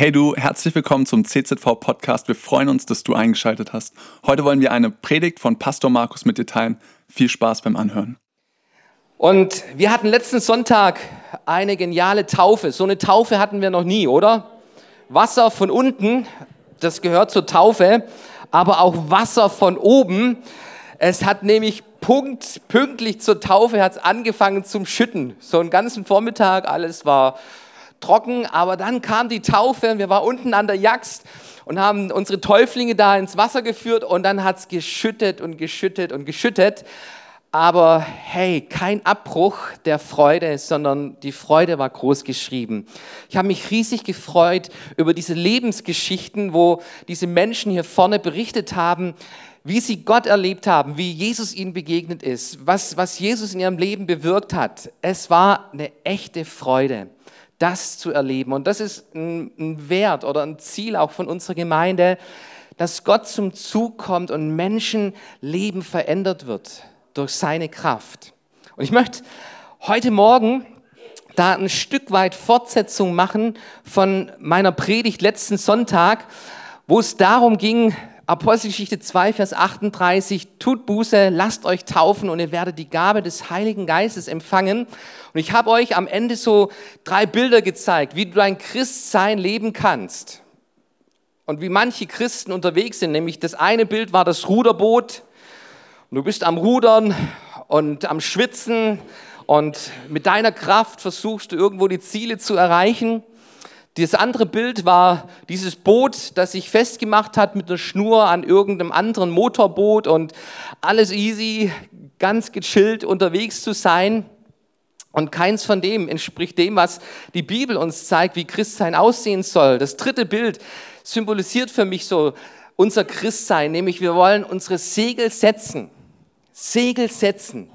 Hey du, herzlich willkommen zum CZV Podcast. Wir freuen uns, dass du eingeschaltet hast. Heute wollen wir eine Predigt von Pastor Markus mit dir teilen. Viel Spaß beim Anhören. Und wir hatten letzten Sonntag eine geniale Taufe. So eine Taufe hatten wir noch nie, oder? Wasser von unten, das gehört zur Taufe, aber auch Wasser von oben. Es hat nämlich Punkt, pünktlich zur Taufe hat es angefangen zum Schütten. So einen ganzen Vormittag, alles war trocken, aber dann kam die Taufe und wir waren unten an der Jagst und haben unsere Täuflinge da ins Wasser geführt und dann hat es geschüttet und geschüttet und geschüttet. Aber hey, kein Abbruch der Freude, sondern die Freude war groß geschrieben. Ich habe mich riesig gefreut über diese Lebensgeschichten, wo diese Menschen hier vorne berichtet haben, wie sie Gott erlebt haben, wie Jesus ihnen begegnet ist, was, was Jesus in ihrem Leben bewirkt hat. Es war eine echte Freude das zu erleben. Und das ist ein, Wert oder ein Ziel auch von unserer Gemeinde, dass Gott zum Zug kommt und Menschenleben verändert wird durch seine Kraft. Und ich möchte heute Morgen da ein Stück weit Fortsetzung machen von meiner Predigt letzten Sonntag, wo es darum ging, Apostelgeschichte 2, Vers 38, tut Buße, lasst euch taufen und ihr werdet die Gabe des Heiligen Geistes empfangen. Und ich habe euch am Ende so drei Bilder gezeigt, wie du ein Christsein leben kannst. Und wie manche Christen unterwegs sind, nämlich das eine Bild war das Ruderboot. Und du bist am Rudern und am Schwitzen und mit deiner Kraft versuchst du irgendwo die Ziele zu erreichen. Das andere Bild war dieses Boot, das sich festgemacht hat mit einer Schnur an irgendeinem anderen Motorboot und alles easy, ganz gechillt unterwegs zu sein. Und keins von dem entspricht dem, was die Bibel uns zeigt, wie Christsein aussehen soll. Das dritte Bild symbolisiert für mich so unser Christsein, nämlich wir wollen unsere Segel setzen. Segel setzen.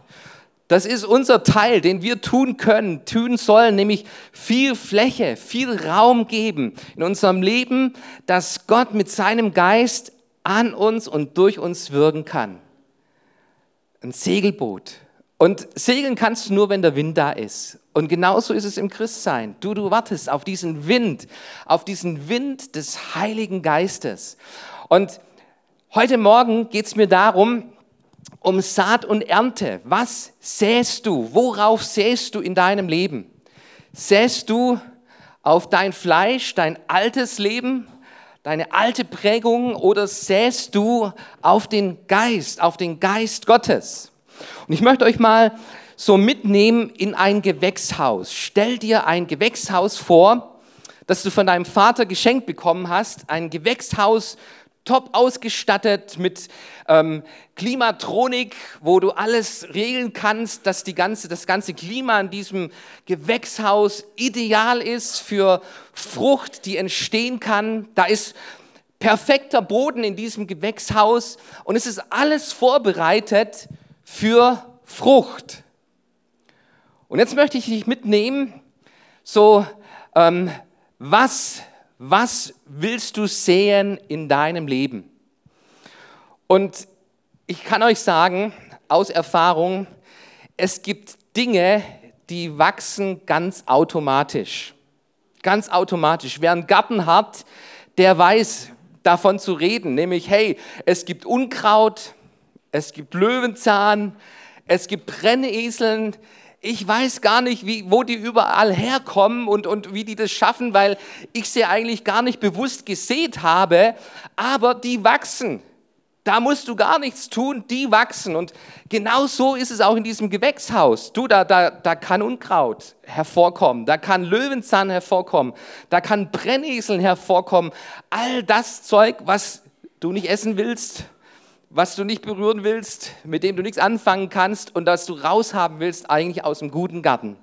Das ist unser Teil, den wir tun können, tun sollen, nämlich viel Fläche, viel Raum geben in unserem Leben, dass Gott mit seinem Geist an uns und durch uns wirken kann. Ein Segelboot. Und segeln kannst du nur, wenn der Wind da ist. Und genauso ist es im Christsein. Du, du wartest auf diesen Wind, auf diesen Wind des Heiligen Geistes. Und heute Morgen geht es mir darum, um Saat und Ernte. Was säst du? Worauf säst du in deinem Leben? Säst du auf dein Fleisch, dein altes Leben, deine alte Prägung oder säst du auf den Geist, auf den Geist Gottes? Und ich möchte euch mal so mitnehmen in ein Gewächshaus. Stell dir ein Gewächshaus vor, das du von deinem Vater geschenkt bekommen hast. Ein Gewächshaus top ausgestattet mit ähm, Klimatronik, wo du alles regeln kannst, dass die ganze, das ganze Klima in diesem Gewächshaus ideal ist für Frucht, die entstehen kann. Da ist perfekter Boden in diesem Gewächshaus und es ist alles vorbereitet für Frucht. Und jetzt möchte ich dich mitnehmen, so ähm, was was willst du sehen in deinem Leben? Und ich kann euch sagen, aus Erfahrung, es gibt Dinge, die wachsen ganz automatisch. Ganz automatisch. Wer einen Garten hat, der weiß davon zu reden, nämlich, hey, es gibt Unkraut, es gibt Löwenzahn, es gibt Brenneseln, ich weiß gar nicht, wie, wo die überall herkommen und, und wie die das schaffen, weil ich sie eigentlich gar nicht bewusst gesät habe, aber die wachsen. Da musst du gar nichts tun, die wachsen. Und genau so ist es auch in diesem Gewächshaus. Du, da, da, da kann Unkraut hervorkommen, da kann Löwenzahn hervorkommen, da kann Brenneseln hervorkommen. All das Zeug, was du nicht essen willst, was du nicht berühren willst, mit dem du nichts anfangen kannst und das du raushaben willst, eigentlich aus dem guten Garten.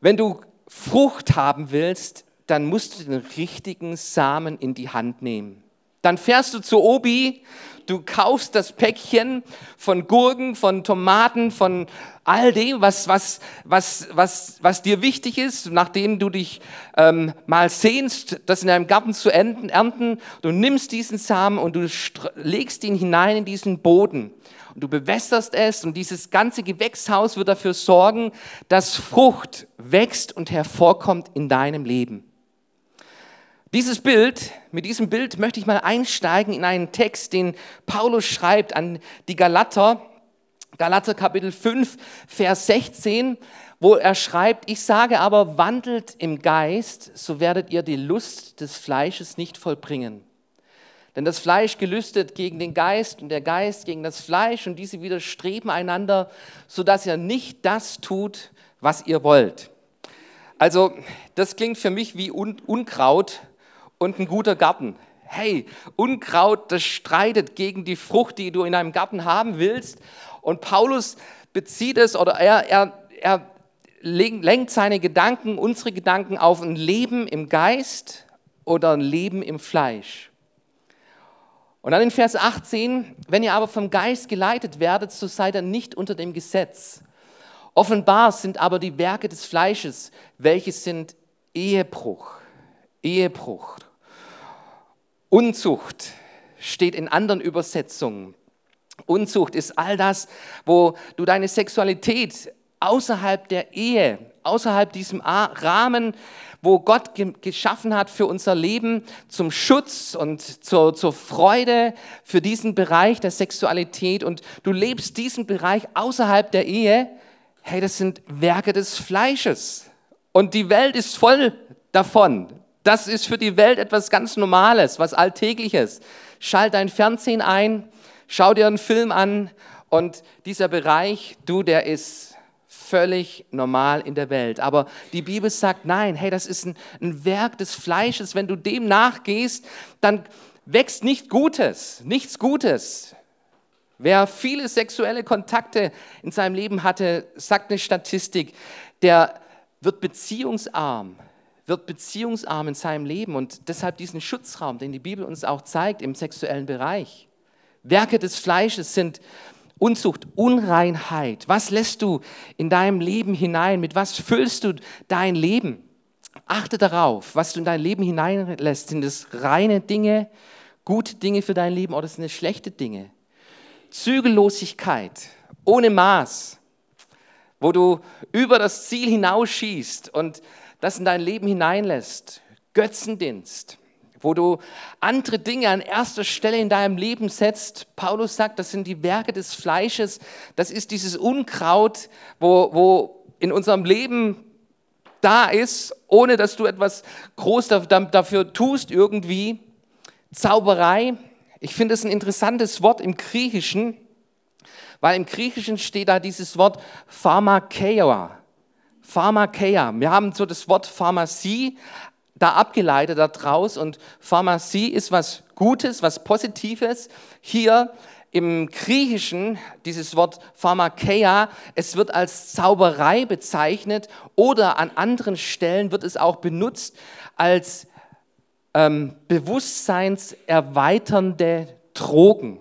Wenn du Frucht haben willst, dann musst du den richtigen Samen in die Hand nehmen. Dann fährst du zu Obi, du kaufst das Päckchen von Gurken, von Tomaten, von all dem, was, was, was, was, was dir wichtig ist, nachdem du dich ähm, mal sehnst, das in deinem Garten zu ernten. Du nimmst diesen Samen und du legst ihn hinein in diesen Boden. Und du bewässerst es und dieses ganze Gewächshaus wird dafür sorgen, dass Frucht wächst und hervorkommt in deinem Leben. Dieses Bild, mit diesem Bild möchte ich mal einsteigen in einen Text, den Paulus schreibt an die Galater, Galater Kapitel 5, Vers 16, wo er schreibt, ich sage aber, wandelt im Geist, so werdet ihr die Lust des Fleisches nicht vollbringen. Denn das Fleisch gelüstet gegen den Geist und der Geist gegen das Fleisch und diese widerstreben einander, sodass ihr nicht das tut, was ihr wollt. Also das klingt für mich wie Un Unkraut und ein guter Garten. Hey, Unkraut, das streitet gegen die Frucht, die du in deinem Garten haben willst. Und Paulus bezieht es oder er, er, er lenkt seine Gedanken, unsere Gedanken auf ein Leben im Geist oder ein Leben im Fleisch. Und dann in Vers 18, wenn ihr aber vom Geist geleitet werdet, so seid ihr nicht unter dem Gesetz. Offenbar sind aber die Werke des Fleisches, welche sind Ehebruch, Ehebruch, Unzucht, steht in anderen Übersetzungen. Unzucht ist all das, wo du deine Sexualität außerhalb der Ehe, außerhalb diesem Rahmen, wo Gott geschaffen hat für unser Leben, zum Schutz und zur, zur Freude für diesen Bereich der Sexualität und du lebst diesen Bereich außerhalb der Ehe, hey, das sind Werke des Fleisches. Und die Welt ist voll davon. Das ist für die Welt etwas ganz Normales, was Alltägliches. Schalt dein Fernsehen ein, schau dir einen Film an und dieser Bereich, du, der ist völlig normal in der Welt. Aber die Bibel sagt, nein, hey, das ist ein, ein Werk des Fleisches. Wenn du dem nachgehst, dann wächst nicht Gutes, nichts Gutes. Wer viele sexuelle Kontakte in seinem Leben hatte, sagt eine Statistik, der wird beziehungsarm, wird beziehungsarm in seinem Leben und deshalb diesen Schutzraum, den die Bibel uns auch zeigt im sexuellen Bereich. Werke des Fleisches sind Unzucht, Unreinheit. Was lässt du in deinem Leben hinein? Mit was füllst du dein Leben? Achte darauf, was du in dein Leben hineinlässt. Sind es reine Dinge, gute Dinge für dein Leben oder sind es schlechte Dinge? Zügellosigkeit, ohne Maß, wo du über das Ziel hinausschießt und das in dein Leben hineinlässt. Götzendienst, wo du andere Dinge an erster Stelle in deinem Leben setzt. Paulus sagt, das sind die Werke des Fleisches, das ist dieses Unkraut, wo, wo in unserem Leben da ist, ohne dass du etwas groß dafür tust irgendwie. Zauberei, ich finde es ein interessantes Wort im Griechischen, weil im Griechischen steht da dieses Wort Pharmakeia. Pharmakeia. Wir haben so das Wort Pharmazie da abgeleitet daraus und Pharmazie ist was Gutes, was Positives. Hier im Griechischen dieses Wort Pharmakeia, es wird als Zauberei bezeichnet oder an anderen Stellen wird es auch benutzt als ähm, bewusstseinserweiternde Drogen.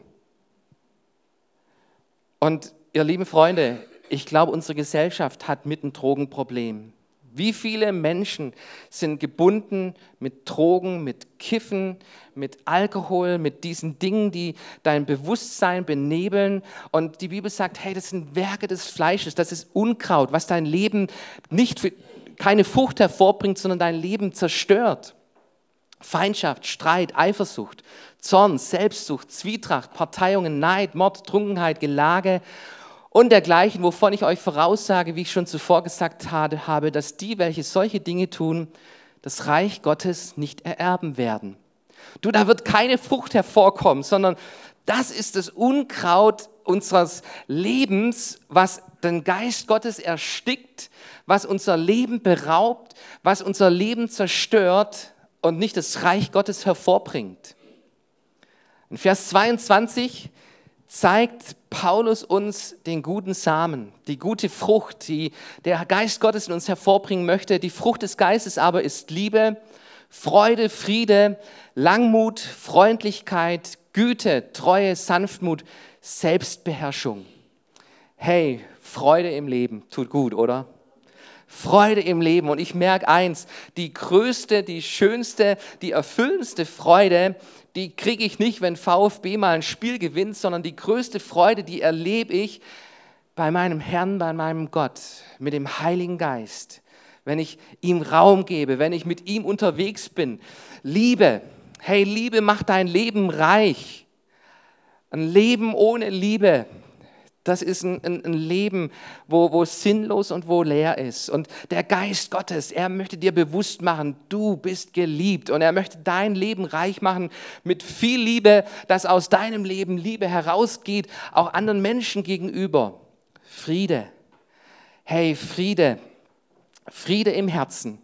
Und ihr lieben Freunde, ich glaube, unsere Gesellschaft hat mit ein Drogenproblem. Wie viele Menschen sind gebunden mit Drogen, mit Kiffen, mit Alkohol, mit diesen Dingen, die dein Bewusstsein benebeln? Und die Bibel sagt, hey, das sind Werke des Fleisches, das ist Unkraut, was dein Leben nicht, für, keine Frucht hervorbringt, sondern dein Leben zerstört. Feindschaft, Streit, Eifersucht, Zorn, Selbstsucht, Zwietracht, Parteiungen, Neid, Mord, Trunkenheit, Gelage und dergleichen, wovon ich euch voraussage, wie ich schon zuvor gesagt habe, dass die, welche solche Dinge tun, das Reich Gottes nicht ererben werden. Du, da wird keine Frucht hervorkommen, sondern das ist das Unkraut unseres Lebens, was den Geist Gottes erstickt, was unser Leben beraubt, was unser Leben zerstört und nicht das Reich Gottes hervorbringt. In Vers 22 zeigt Paulus uns den guten Samen, die gute Frucht, die der Geist Gottes in uns hervorbringen möchte. Die Frucht des Geistes aber ist Liebe, Freude, Friede, Langmut, Freundlichkeit, Güte, Treue, Sanftmut, Selbstbeherrschung. Hey, Freude im Leben tut gut, oder? Freude im Leben. Und ich merke eins, die größte, die schönste, die erfüllendste Freude, die kriege ich nicht, wenn VfB mal ein Spiel gewinnt, sondern die größte Freude, die erlebe ich bei meinem Herrn, bei meinem Gott, mit dem Heiligen Geist. wenn ich ihm Raum gebe, wenn ich mit ihm unterwegs bin. Liebe, hey, Liebe macht dein Leben reich. Ein Leben ohne Liebe, das ist ein, ein, ein, Leben, wo, wo sinnlos und wo leer ist. Und der Geist Gottes, er möchte dir bewusst machen, du bist geliebt. Und er möchte dein Leben reich machen mit viel Liebe, dass aus deinem Leben Liebe herausgeht, auch anderen Menschen gegenüber. Friede. Hey, Friede. Friede im Herzen.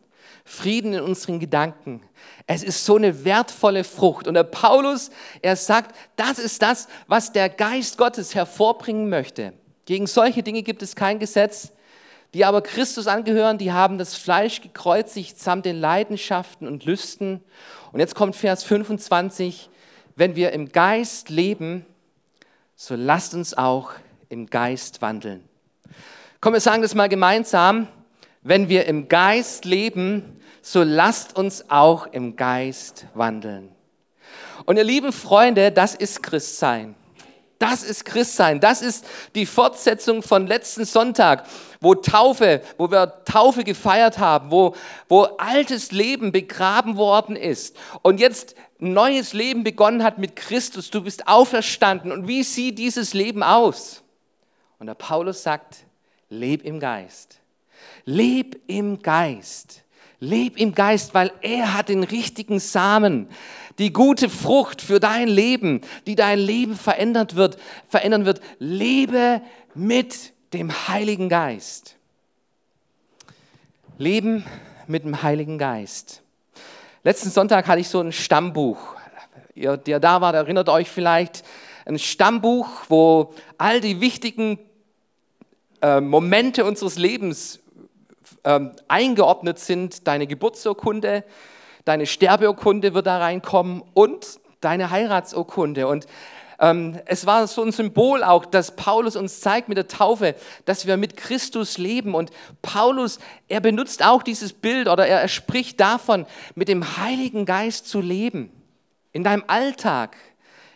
Frieden in unseren Gedanken. Es ist so eine wertvolle Frucht. Und der Paulus, er sagt, das ist das, was der Geist Gottes hervorbringen möchte. Gegen solche Dinge gibt es kein Gesetz. Die aber Christus angehören, die haben das Fleisch gekreuzigt samt den Leidenschaften und Lüsten. Und jetzt kommt Vers 25. Wenn wir im Geist leben, so lasst uns auch im Geist wandeln. Komm, wir sagen das mal gemeinsam. Wenn wir im Geist leben, so lasst uns auch im Geist wandeln. Und ihr lieben Freunde, das ist Christsein. Das ist Christsein. Das ist die Fortsetzung von letzten Sonntag, wo Taufe, wo wir Taufe gefeiert haben, wo, wo altes Leben begraben worden ist und jetzt neues Leben begonnen hat mit Christus. Du bist auferstanden. Und wie sieht dieses Leben aus? Und der Paulus sagt, leb im Geist. Leb im Geist. Leb im Geist, weil er hat den richtigen Samen, die gute Frucht für dein Leben, die dein Leben verändert wird, verändern wird. Lebe mit dem Heiligen Geist. Leben mit dem Heiligen Geist. Letzten Sonntag hatte ich so ein Stammbuch. Ihr, der da war, erinnert euch vielleicht, ein Stammbuch, wo all die wichtigen äh, Momente unseres Lebens ähm, eingeordnet sind. Deine Geburtsurkunde, deine Sterbeurkunde wird da reinkommen und deine Heiratsurkunde. Und ähm, es war so ein Symbol auch, dass Paulus uns zeigt mit der Taufe, dass wir mit Christus leben. Und Paulus, er benutzt auch dieses Bild oder er, er spricht davon, mit dem Heiligen Geist zu leben. In deinem Alltag,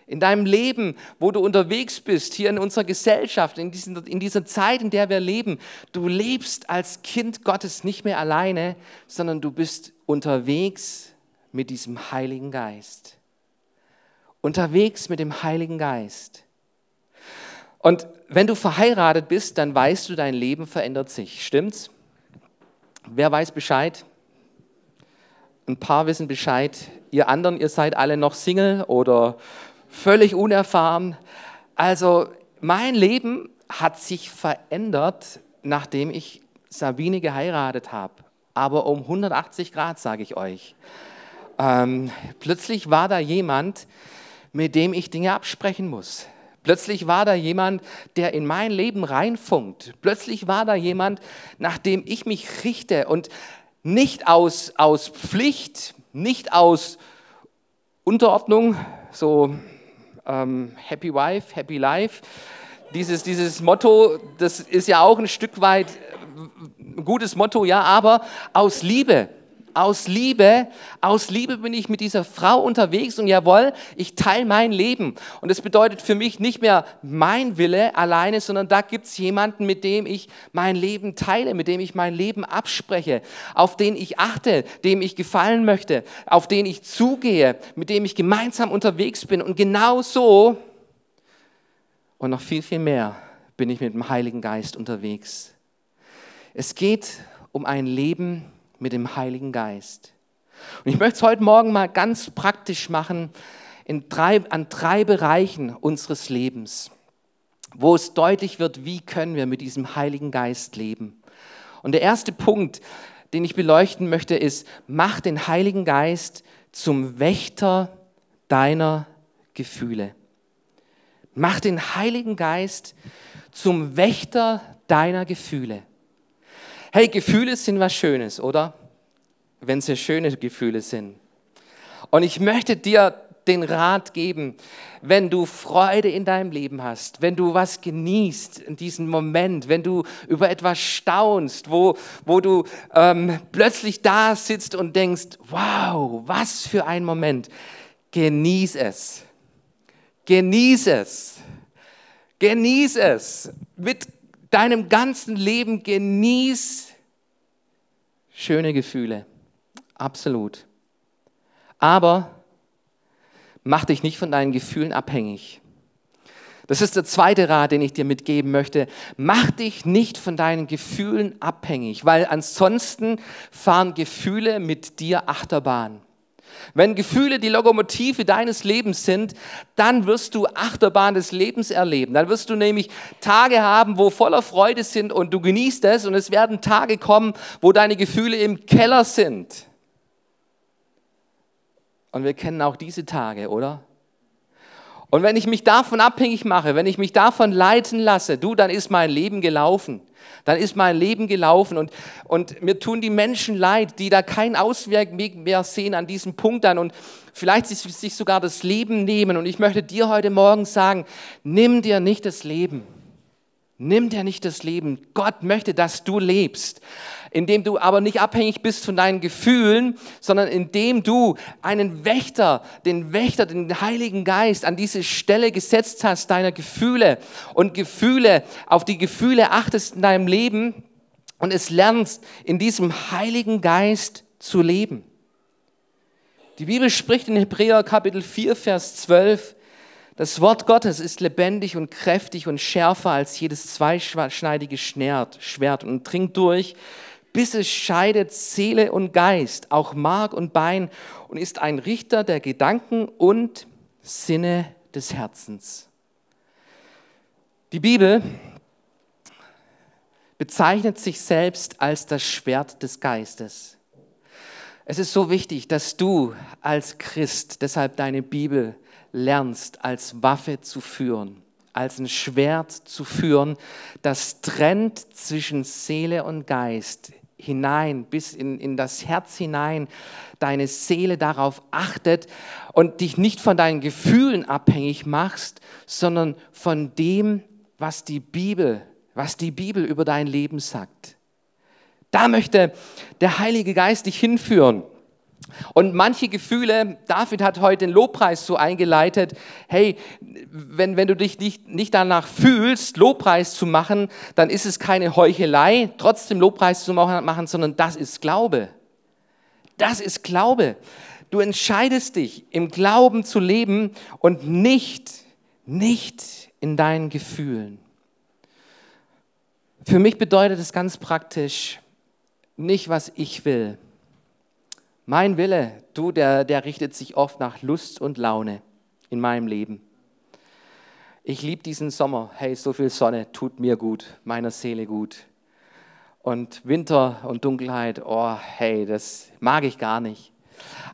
in deinem Leben, wo du unterwegs bist, hier in unserer Gesellschaft, in, diesen, in dieser Zeit, in der wir leben. Du lebst als Kind Gottes nicht mehr alleine, sondern du bist unterwegs mit diesem Heiligen Geist. Unterwegs mit dem Heiligen Geist. Und wenn du verheiratet bist, dann weißt du, dein Leben verändert sich. Stimmt's? Wer weiß Bescheid? Ein paar wissen Bescheid. Ihr anderen, ihr seid alle noch Single oder völlig unerfahren. Also mein Leben hat sich verändert, nachdem ich Sabine geheiratet habe. Aber um 180 Grad, sage ich euch. Ähm, plötzlich war da jemand, mit dem ich Dinge absprechen muss. Plötzlich war da jemand, der in mein Leben reinfunkt. Plötzlich war da jemand, nach dem ich mich richte und nicht aus, aus Pflicht, nicht aus Unterordnung, so ähm, Happy Wife, Happy Life. Dieses, dieses Motto, das ist ja auch ein Stück weit ein gutes Motto, ja, aber aus Liebe aus Liebe, aus Liebe bin ich mit dieser Frau unterwegs und jawohl, ich teile mein Leben. Und das bedeutet für mich nicht mehr mein Wille alleine, sondern da gibt es jemanden, mit dem ich mein Leben teile, mit dem ich mein Leben abspreche, auf den ich achte, dem ich gefallen möchte, auf den ich zugehe, mit dem ich gemeinsam unterwegs bin. Und genau so und noch viel, viel mehr bin ich mit dem Heiligen Geist unterwegs. Es geht um ein Leben, mit dem Heiligen Geist. Und ich möchte es heute Morgen mal ganz praktisch machen in drei, an drei Bereichen unseres Lebens, wo es deutlich wird, wie können wir mit diesem Heiligen Geist leben. Und der erste Punkt, den ich beleuchten möchte, ist, mach den Heiligen Geist zum Wächter deiner Gefühle. Mach den Heiligen Geist zum Wächter deiner Gefühle. Hey, Gefühle sind was Schönes, oder? Wenn sie schöne Gefühle sind. Und ich möchte dir den Rat geben, wenn du Freude in deinem Leben hast, wenn du was genießt in diesem Moment, wenn du über etwas staunst, wo, wo du ähm, plötzlich da sitzt und denkst, wow, was für ein Moment, genieß es. Genieß es. Genieß es. Mit deinem ganzen Leben genieß schöne Gefühle, absolut. Aber mach dich nicht von deinen Gefühlen abhängig. Das ist der zweite Rat, den ich dir mitgeben möchte. Mach dich nicht von deinen Gefühlen abhängig, weil ansonsten fahren Gefühle mit dir Achterbahn. Wenn Gefühle die Lokomotive deines Lebens sind, dann wirst du Achterbahn des Lebens erleben. Dann wirst du nämlich Tage haben, wo voller Freude sind und du genießt es und es werden Tage kommen, wo deine Gefühle im Keller sind. Und wir kennen auch diese Tage, oder? Und wenn ich mich davon abhängig mache, wenn ich mich davon leiten lasse, du, dann ist mein Leben gelaufen. Dann ist mein Leben gelaufen und, und mir tun die Menschen leid, die da keinen Ausweg mehr sehen an diesem Punkt an und vielleicht sich sogar das Leben nehmen. Und ich möchte dir heute Morgen sagen, nimm dir nicht das Leben. Nimm dir nicht das Leben. Gott möchte, dass du lebst indem du aber nicht abhängig bist von deinen Gefühlen, sondern indem du einen Wächter, den Wächter, den Heiligen Geist an diese Stelle gesetzt hast, deiner Gefühle und Gefühle, auf die Gefühle achtest in deinem Leben und es lernst, in diesem Heiligen Geist zu leben. Die Bibel spricht in Hebräer Kapitel 4, Vers 12, das Wort Gottes ist lebendig und kräftig und schärfer als jedes zweischneidige Schwert und dringt durch, bis es scheidet Seele und Geist, auch Mark und Bein und ist ein Richter der Gedanken und Sinne des Herzens. Die Bibel bezeichnet sich selbst als das Schwert des Geistes. Es ist so wichtig, dass du als Christ deshalb deine Bibel lernst als Waffe zu führen, als ein Schwert zu führen, das trennt zwischen Seele und Geist, hinein, bis in, in das Herz hinein, deine Seele darauf achtet und dich nicht von deinen Gefühlen abhängig machst, sondern von dem, was die Bibel, was die Bibel über dein Leben sagt. Da möchte der Heilige Geist dich hinführen. Und manche Gefühle, David hat heute den Lobpreis so eingeleitet, hey, wenn, wenn du dich nicht, nicht danach fühlst, Lobpreis zu machen, dann ist es keine Heuchelei, trotzdem Lobpreis zu machen, sondern das ist Glaube. Das ist Glaube. Du entscheidest dich, im Glauben zu leben und nicht, nicht in deinen Gefühlen. Für mich bedeutet es ganz praktisch, nicht was ich will, mein Wille, du, der, der richtet sich oft nach Lust und Laune in meinem Leben. Ich liebe diesen Sommer. Hey, so viel Sonne tut mir gut, meiner Seele gut. Und Winter und Dunkelheit, oh, hey, das mag ich gar nicht.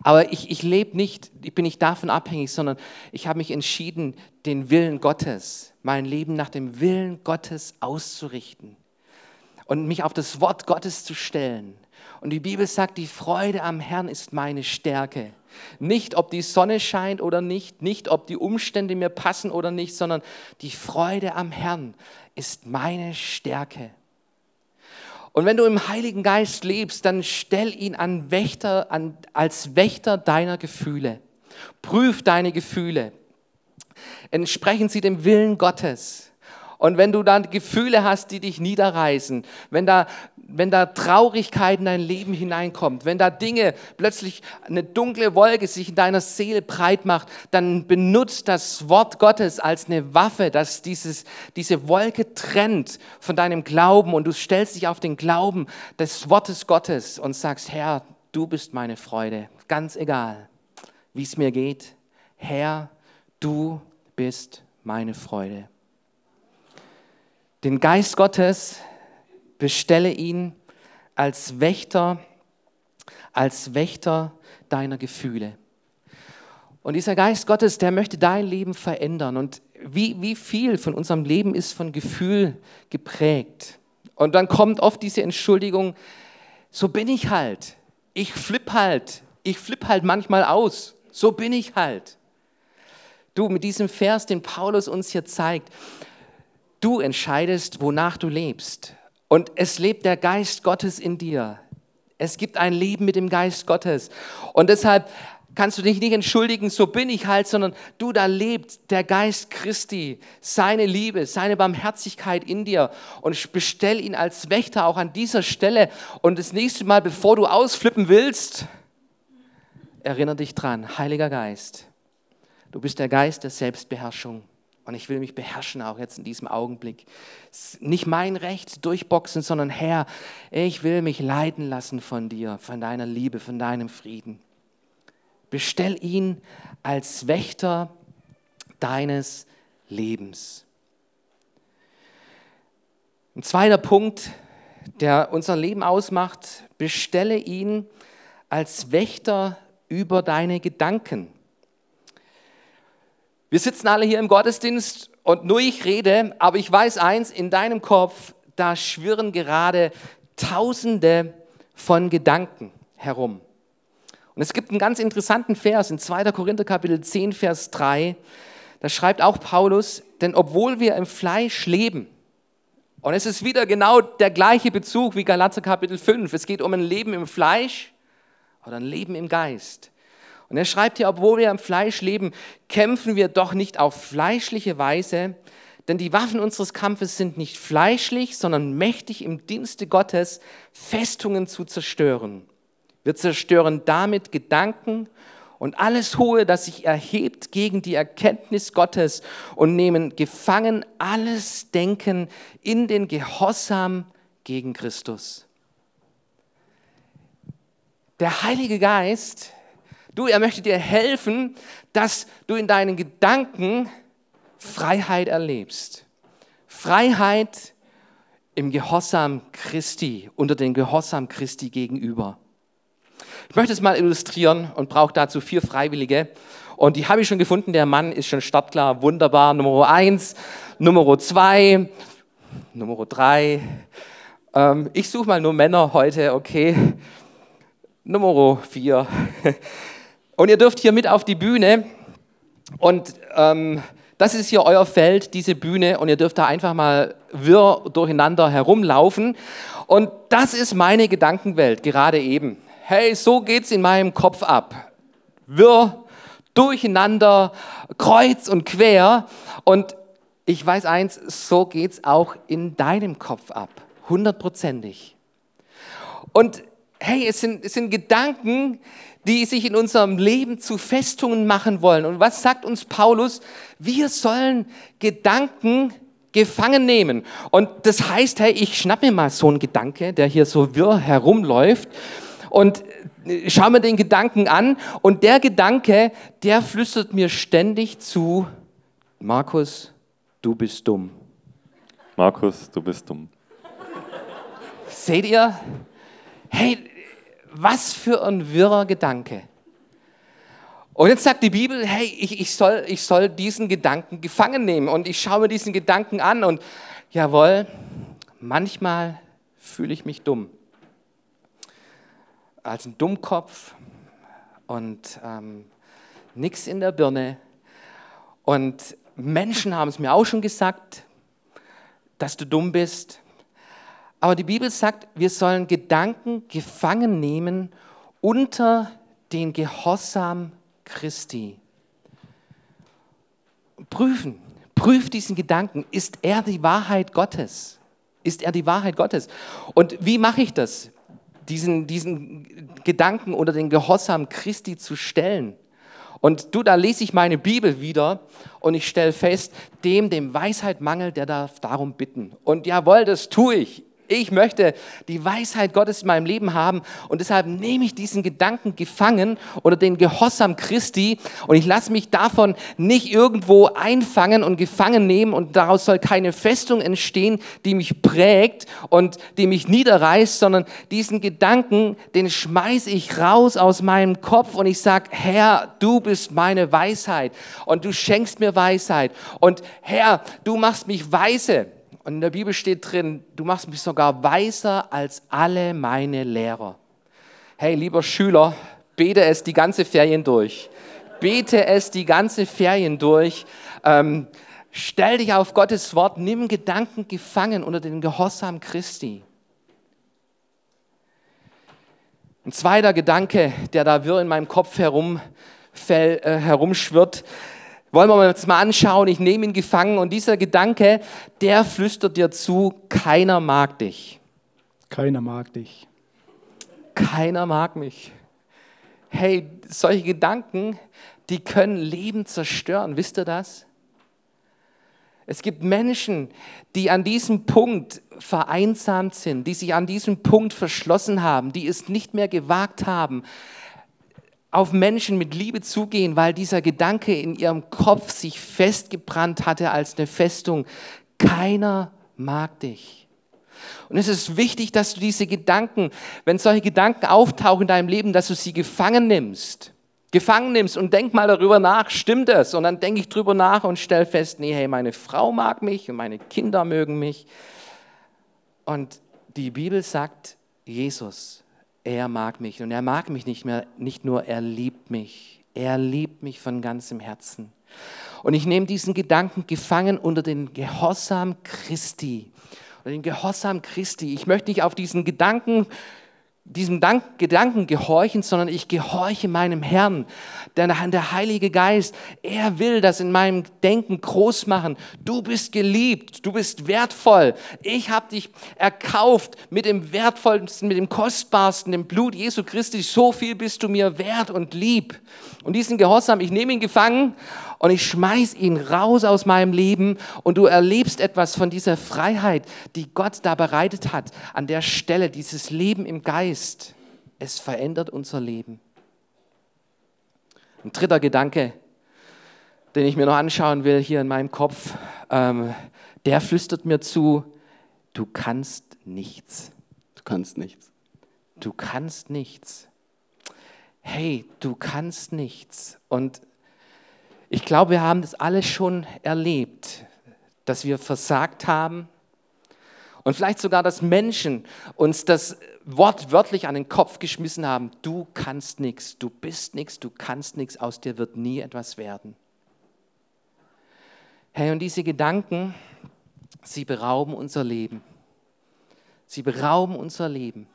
Aber ich, ich lebe nicht, ich bin nicht davon abhängig, sondern ich habe mich entschieden, den Willen Gottes, mein Leben nach dem Willen Gottes auszurichten und mich auf das Wort Gottes zu stellen und die Bibel sagt, die Freude am Herrn ist meine Stärke. Nicht, ob die Sonne scheint oder nicht, nicht, ob die Umstände mir passen oder nicht, sondern die Freude am Herrn ist meine Stärke. Und wenn du im Heiligen Geist lebst, dann stell ihn an Wächter, an, als Wächter deiner Gefühle. Prüf deine Gefühle. Entsprechen sie dem Willen Gottes. Und wenn du dann Gefühle hast, die dich niederreißen, wenn da, wenn da Traurigkeit in dein Leben hineinkommt, wenn da Dinge, plötzlich eine dunkle Wolke sich in deiner Seele breit macht, dann benutzt das Wort Gottes als eine Waffe, das dieses, diese Wolke trennt von deinem Glauben und du stellst dich auf den Glauben des Wortes Gottes und sagst, Herr, du bist meine Freude, ganz egal, wie es mir geht. Herr, du bist meine Freude. Den Geist Gottes bestelle ihn als Wächter, als Wächter deiner Gefühle. Und dieser Geist Gottes, der möchte dein Leben verändern. Und wie, wie viel von unserem Leben ist von Gefühl geprägt? Und dann kommt oft diese Entschuldigung, so bin ich halt. Ich flipp halt. Ich flipp halt manchmal aus. So bin ich halt. Du, mit diesem Vers, den Paulus uns hier zeigt, Du entscheidest, wonach du lebst. Und es lebt der Geist Gottes in dir. Es gibt ein Leben mit dem Geist Gottes. Und deshalb kannst du dich nicht entschuldigen, so bin ich halt, sondern du, da lebt der Geist Christi, seine Liebe, seine Barmherzigkeit in dir und bestell ihn als Wächter auch an dieser Stelle. Und das nächste Mal, bevor du ausflippen willst, erinnere dich dran, Heiliger Geist, du bist der Geist der Selbstbeherrschung. Und ich will mich beherrschen auch jetzt in diesem Augenblick. Nicht mein Recht durchboxen, sondern Herr, ich will mich leiten lassen von dir, von deiner Liebe, von deinem Frieden. Bestell ihn als Wächter deines Lebens. Ein zweiter Punkt, der unser Leben ausmacht, bestelle ihn als Wächter über deine Gedanken. Wir sitzen alle hier im Gottesdienst und nur ich rede, aber ich weiß eins, in deinem Kopf, da schwirren gerade Tausende von Gedanken herum. Und es gibt einen ganz interessanten Vers in 2. Korinther Kapitel 10, Vers 3. Da schreibt auch Paulus, denn obwohl wir im Fleisch leben, und es ist wieder genau der gleiche Bezug wie Galater Kapitel 5, es geht um ein Leben im Fleisch oder ein Leben im Geist. Und er schreibt hier, obwohl wir im Fleisch leben, kämpfen wir doch nicht auf fleischliche Weise, denn die Waffen unseres Kampfes sind nicht fleischlich, sondern mächtig im Dienste Gottes, Festungen zu zerstören. Wir zerstören damit Gedanken und alles Hohe, das sich erhebt gegen die Erkenntnis Gottes und nehmen gefangen alles Denken in den Gehorsam gegen Christus. Der Heilige Geist, du, er möchte dir helfen, dass du in deinen Gedanken Freiheit erlebst. Freiheit im Gehorsam Christi, unter den Gehorsam Christi gegenüber. Ich möchte es mal illustrieren und brauche dazu vier Freiwillige. Und die habe ich schon gefunden. Der Mann ist schon startklar, wunderbar. Nummer eins, Nummer zwei, Nummer drei. Ähm, ich suche mal nur Männer heute, okay. Nummer vier. Und ihr dürft hier mit auf die Bühne. Und ähm, das ist hier euer Feld, diese Bühne. Und ihr dürft da einfach mal wirr durcheinander herumlaufen. Und das ist meine Gedankenwelt, gerade eben hey, so geht's in meinem Kopf ab. Wirr, durcheinander, kreuz und quer. Und ich weiß eins, so geht's auch in deinem Kopf ab. Hundertprozentig. Und hey, es sind, es sind Gedanken, die sich in unserem Leben zu Festungen machen wollen. Und was sagt uns Paulus? Wir sollen Gedanken gefangen nehmen. Und das heißt, hey, ich schnapp mir mal so einen Gedanke, der hier so wirr herumläuft und äh, schau mir den Gedanken an und der Gedanke, der flüstert mir ständig zu, Markus, du bist dumm. Markus, du bist dumm. Seht ihr? Hey, was für ein wirrer Gedanke. Und jetzt sagt die Bibel, hey, ich, ich, soll, ich soll diesen Gedanken gefangen nehmen und ich schaue mir diesen Gedanken an und jawohl, manchmal fühle ich mich dumm als ein Dummkopf und ähm, nichts in der Birne. Und Menschen haben es mir auch schon gesagt, dass du dumm bist. Aber die Bibel sagt, wir sollen Gedanken gefangen nehmen unter den Gehorsam Christi. Prüfen, prüf diesen Gedanken. Ist er die Wahrheit Gottes? Ist er die Wahrheit Gottes? Und wie mache ich das? diesen, diesen Gedanken oder den Gehorsam Christi zu stellen. Und du, da lese ich meine Bibel wieder und ich stelle fest, dem, dem Weisheit mangelt, der darf darum bitten. Und jawohl, das tue ich. Ich möchte die Weisheit Gottes in meinem Leben haben und deshalb nehme ich diesen Gedanken gefangen oder den Gehorsam Christi und ich lasse mich davon nicht irgendwo einfangen und gefangen nehmen und daraus soll keine Festung entstehen, die mich prägt und die mich niederreißt, sondern diesen Gedanken, den schmeiße ich raus aus meinem Kopf und ich sage, Herr, du bist meine Weisheit und du schenkst mir Weisheit und Herr, du machst mich weise. Und in der Bibel steht drin, du machst mich sogar weiser als alle meine Lehrer. Hey, lieber Schüler, bete es die ganze Ferien durch. Bete es die ganze Ferien durch. Ähm, stell dich auf Gottes Wort, nimm Gedanken gefangen unter den Gehorsam Christi. Ein zweiter Gedanke, der da wirr in meinem Kopf herumfäll, äh, herumschwirrt, wollen wir uns mal anschauen. Ich nehme ihn gefangen und dieser Gedanke, der flüstert dir zu, keiner mag dich. Keiner mag dich. Keiner mag mich. Hey, solche Gedanken, die können Leben zerstören. Wisst ihr das? Es gibt Menschen, die an diesem Punkt vereinsamt sind, die sich an diesem Punkt verschlossen haben, die es nicht mehr gewagt haben, auf Menschen mit Liebe zugehen, weil dieser Gedanke in ihrem Kopf sich festgebrannt hatte als eine Festung. Keiner mag dich. Und es ist wichtig, dass du diese Gedanken, wenn solche Gedanken auftauchen in deinem Leben, dass du sie gefangen nimmst. Gefangen nimmst und denk mal darüber nach, stimmt es? Und dann denke ich darüber nach und stelle fest, nee, hey, meine Frau mag mich und meine Kinder mögen mich. Und die Bibel sagt, Jesus, er mag mich. Und er mag mich nicht mehr, nicht nur, er liebt mich. Er liebt mich von ganzem Herzen. Und ich nehme diesen Gedanken gefangen unter den Gehorsam Christi. Unter den Gehorsam Christi. Ich möchte nicht auf diesen Gedanken diesem Gedanken gehorchen, sondern ich gehorche meinem Herrn. Denn der Heilige Geist, er will das in meinem Denken groß machen. Du bist geliebt, du bist wertvoll. Ich habe dich erkauft mit dem wertvollsten, mit dem kostbarsten, dem Blut Jesu Christi. So viel bist du mir wert und lieb. Und diesen Gehorsam, ich nehme ihn gefangen und ich schmeiß ihn raus aus meinem Leben und du erlebst etwas von dieser Freiheit, die Gott da bereitet hat, an der Stelle, dieses Leben im Geist. Es verändert unser Leben. Ein dritter Gedanke, den ich mir noch anschauen will hier in meinem Kopf, ähm, der flüstert mir zu, du kannst nichts. Du kannst nichts. Du kannst nichts. Hey, du kannst nichts. Und ich glaube, wir haben das alles schon erlebt, dass wir versagt haben und vielleicht sogar, dass Menschen uns das Wort wörtlich an den Kopf geschmissen haben. Du kannst nichts, du bist nichts, du kannst nichts, aus dir wird nie etwas werden. Hey, und diese Gedanken, sie berauben unser Leben. Sie berauben unser Leben.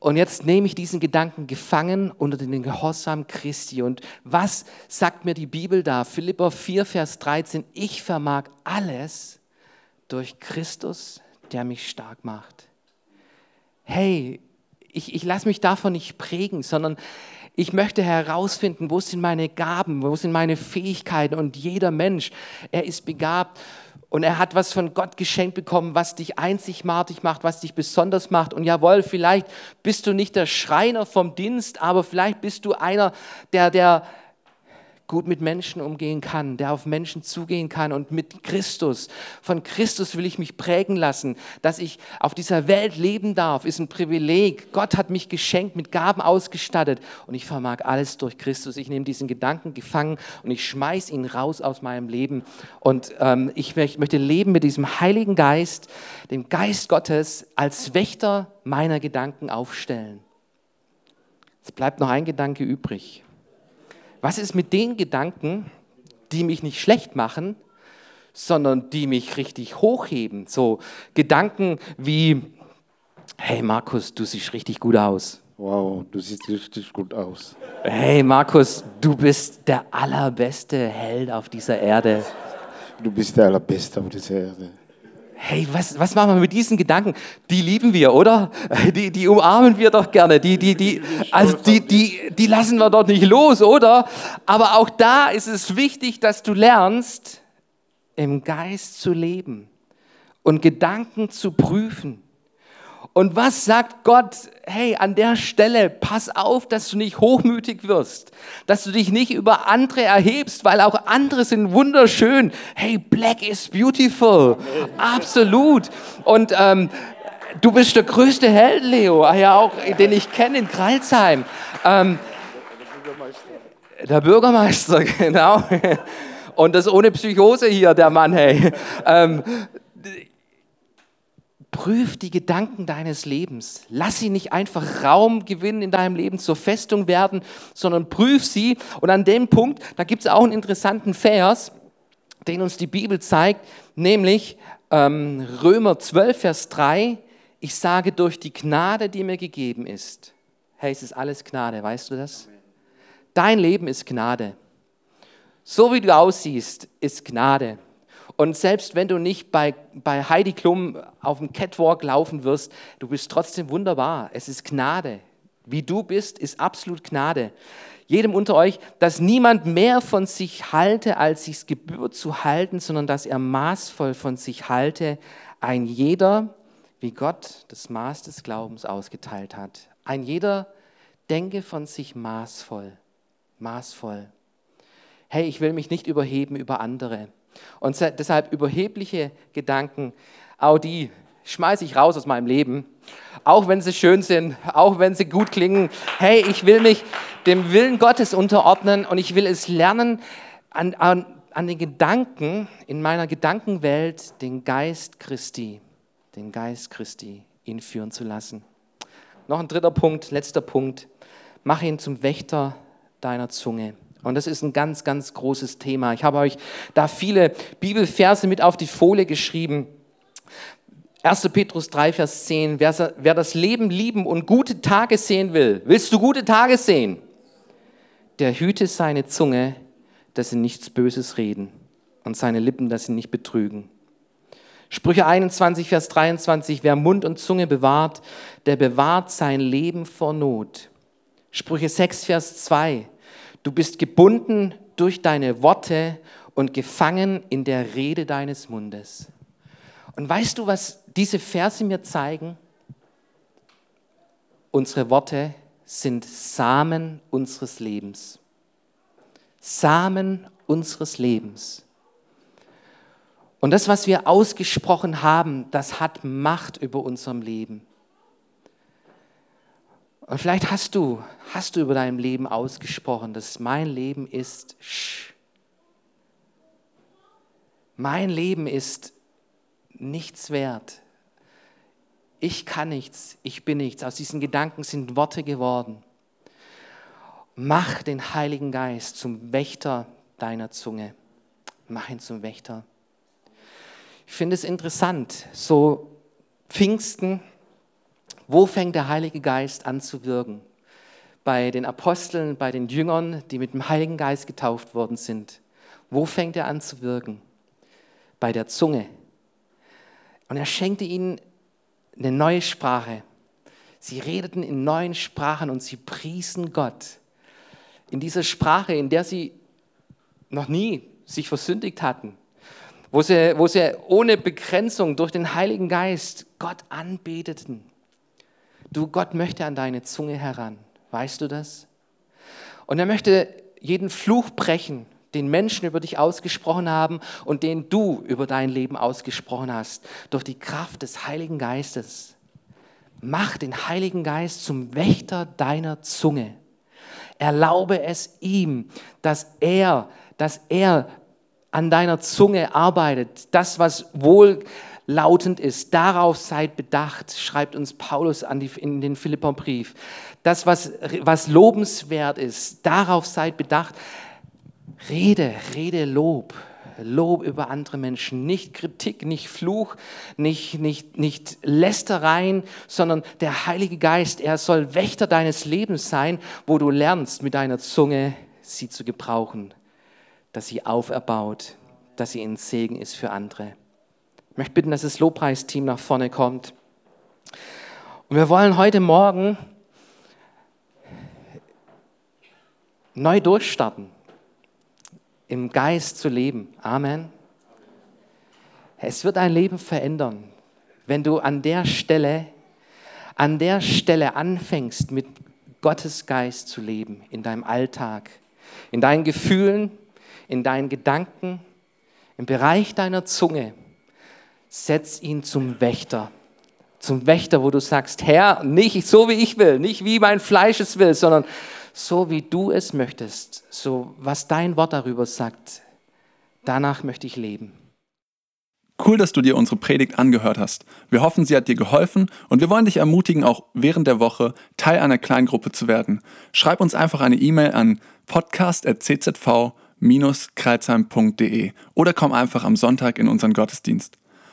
Und jetzt nehme ich diesen Gedanken gefangen unter den Gehorsam Christi. Und was sagt mir die Bibel da? Philippa 4, Vers 13. Ich vermag alles durch Christus, der mich stark macht. Hey, ich, ich lasse mich davon nicht prägen, sondern ich möchte herausfinden, wo sind meine Gaben, wo sind meine Fähigkeiten. Und jeder Mensch, er ist begabt und er hat was von Gott geschenkt bekommen, was dich einzigartig macht, was dich besonders macht. Und jawohl, vielleicht bist du nicht der Schreiner vom Dienst, aber vielleicht bist du einer, der, der gut mit Menschen umgehen kann, der auf Menschen zugehen kann und mit Christus. Von Christus will ich mich prägen lassen. Dass ich auf dieser Welt leben darf, ist ein Privileg. Gott hat mich geschenkt, mit Gaben ausgestattet und ich vermag alles durch Christus. Ich nehme diesen Gedanken gefangen und ich schmeiß ihn raus aus meinem Leben und ähm, ich, ich möchte leben mit diesem Heiligen Geist, dem Geist Gottes als Wächter meiner Gedanken aufstellen. Es bleibt noch ein Gedanke übrig. Was ist mit den Gedanken, die mich nicht schlecht machen, sondern die mich richtig hochheben? So Gedanken wie, hey Markus, du siehst richtig gut aus. Wow, du siehst richtig gut aus. Hey Markus, du bist der allerbeste Held auf dieser Erde. Du bist der allerbeste auf dieser Erde hey, was, was machen wir mit diesen Gedanken? Die lieben wir, oder? Die, die umarmen wir doch gerne. Die, die, die, also die, die, die lassen wir doch nicht los, oder? Aber auch da ist es wichtig, dass du lernst, im Geist zu leben und Gedanken zu prüfen. Und was sagt Gott? Hey, an der Stelle, pass auf, dass du nicht hochmütig wirst, dass du dich nicht über andere erhebst, weil auch andere sind wunderschön. Hey, Black is beautiful. Absolut. Und ähm, du bist der größte Held, Leo, ja auch, den ich kenne in Kreilsheim. Ähm, der Bürgermeister, genau. Und das ohne Psychose hier, der Mann, hey. Ähm, Prüf die Gedanken deines Lebens. Lass sie nicht einfach Raum gewinnen in deinem Leben, zur Festung werden, sondern prüf sie. Und an dem Punkt, da gibt es auch einen interessanten Vers, den uns die Bibel zeigt, nämlich ähm, Römer 12, Vers 3. Ich sage durch die Gnade, die mir gegeben ist. Hey, es ist alles Gnade, weißt du das? Dein Leben ist Gnade. So wie du aussiehst, ist Gnade. Und selbst wenn du nicht bei, bei Heidi Klum auf dem Catwalk laufen wirst, du bist trotzdem wunderbar. Es ist Gnade. Wie du bist, ist absolut Gnade. Jedem unter euch, dass niemand mehr von sich halte, als sich's gebührt zu halten, sondern dass er maßvoll von sich halte. Ein jeder, wie Gott das Maß des Glaubens ausgeteilt hat. Ein jeder denke von sich maßvoll. Maßvoll. Hey, ich will mich nicht überheben über andere. Und deshalb überhebliche Gedanken, auch die schmeiße ich raus aus meinem Leben, auch wenn sie schön sind, auch wenn sie gut klingen. Hey, ich will mich dem Willen Gottes unterordnen und ich will es lernen, an, an, an den Gedanken, in meiner Gedankenwelt, den Geist Christi, den Geist Christi ihn führen zu lassen. Noch ein dritter Punkt, letzter Punkt. Mach ihn zum Wächter deiner Zunge. Und das ist ein ganz, ganz großes Thema. Ich habe euch da viele Bibelverse mit auf die Folie geschrieben. 1. Petrus 3, Vers 10. Wer, wer das Leben lieben und gute Tage sehen will, willst du gute Tage sehen? Der hüte seine Zunge, dass sie nichts Böses reden und seine Lippen, dass sie nicht betrügen. Sprüche 21, Vers 23. Wer Mund und Zunge bewahrt, der bewahrt sein Leben vor Not. Sprüche 6, Vers 2. Du bist gebunden durch deine Worte und gefangen in der Rede deines Mundes. Und weißt du, was diese Verse mir zeigen? Unsere Worte sind Samen unseres Lebens. Samen unseres Lebens. Und das, was wir ausgesprochen haben, das hat Macht über unserem Leben. Und vielleicht hast du, hast du über dein Leben ausgesprochen, dass mein Leben ist, sch. mein Leben ist nichts wert. Ich kann nichts, ich bin nichts. Aus diesen Gedanken sind Worte geworden. Mach den Heiligen Geist zum Wächter deiner Zunge. Mach ihn zum Wächter. Ich finde es interessant, so Pfingsten, wo fängt der Heilige Geist an zu wirken? Bei den Aposteln, bei den Jüngern, die mit dem Heiligen Geist getauft worden sind. Wo fängt er an zu wirken? Bei der Zunge. Und er schenkte ihnen eine neue Sprache. Sie redeten in neuen Sprachen und sie priesen Gott. In dieser Sprache, in der sie noch nie sich versündigt hatten, wo sie, wo sie ohne Begrenzung durch den Heiligen Geist Gott anbeteten. Du, Gott möchte an deine Zunge heran. Weißt du das? Und er möchte jeden Fluch brechen, den Menschen über dich ausgesprochen haben und den du über dein Leben ausgesprochen hast, durch die Kraft des Heiligen Geistes. Mach den Heiligen Geist zum Wächter deiner Zunge. Erlaube es ihm, dass er, dass er an deiner Zunge arbeitet. Das, was wohl lautend ist. Darauf seid bedacht, schreibt uns Paulus die, in den Philipperbrief. Das, was, was lobenswert ist, darauf seid bedacht. Rede, rede Lob. Lob über andere Menschen, nicht Kritik, nicht Fluch, nicht, nicht, nicht Lästereien, sondern der Heilige Geist, er soll Wächter deines Lebens sein, wo du lernst, mit deiner Zunge sie zu gebrauchen, dass sie auferbaut, dass sie ein Segen ist für andere. Ich möchte bitten, dass das Lobpreisteam nach vorne kommt. Und wir wollen heute Morgen neu durchstarten, im Geist zu leben. Amen. Es wird dein Leben verändern, wenn du an der Stelle, an der Stelle anfängst, mit Gottes Geist zu leben, in deinem Alltag, in deinen Gefühlen, in deinen Gedanken, im Bereich deiner Zunge setz ihn zum Wächter. Zum Wächter, wo du sagst, Herr, nicht so wie ich will, nicht wie mein Fleisch es will, sondern so wie du es möchtest, so was dein Wort darüber sagt. Danach möchte ich leben. Cool, dass du dir unsere Predigt angehört hast. Wir hoffen, sie hat dir geholfen und wir wollen dich ermutigen, auch während der Woche Teil einer Kleingruppe zu werden. Schreib uns einfach eine E-Mail an podcast.czv-kreuzheim.de oder komm einfach am Sonntag in unseren Gottesdienst.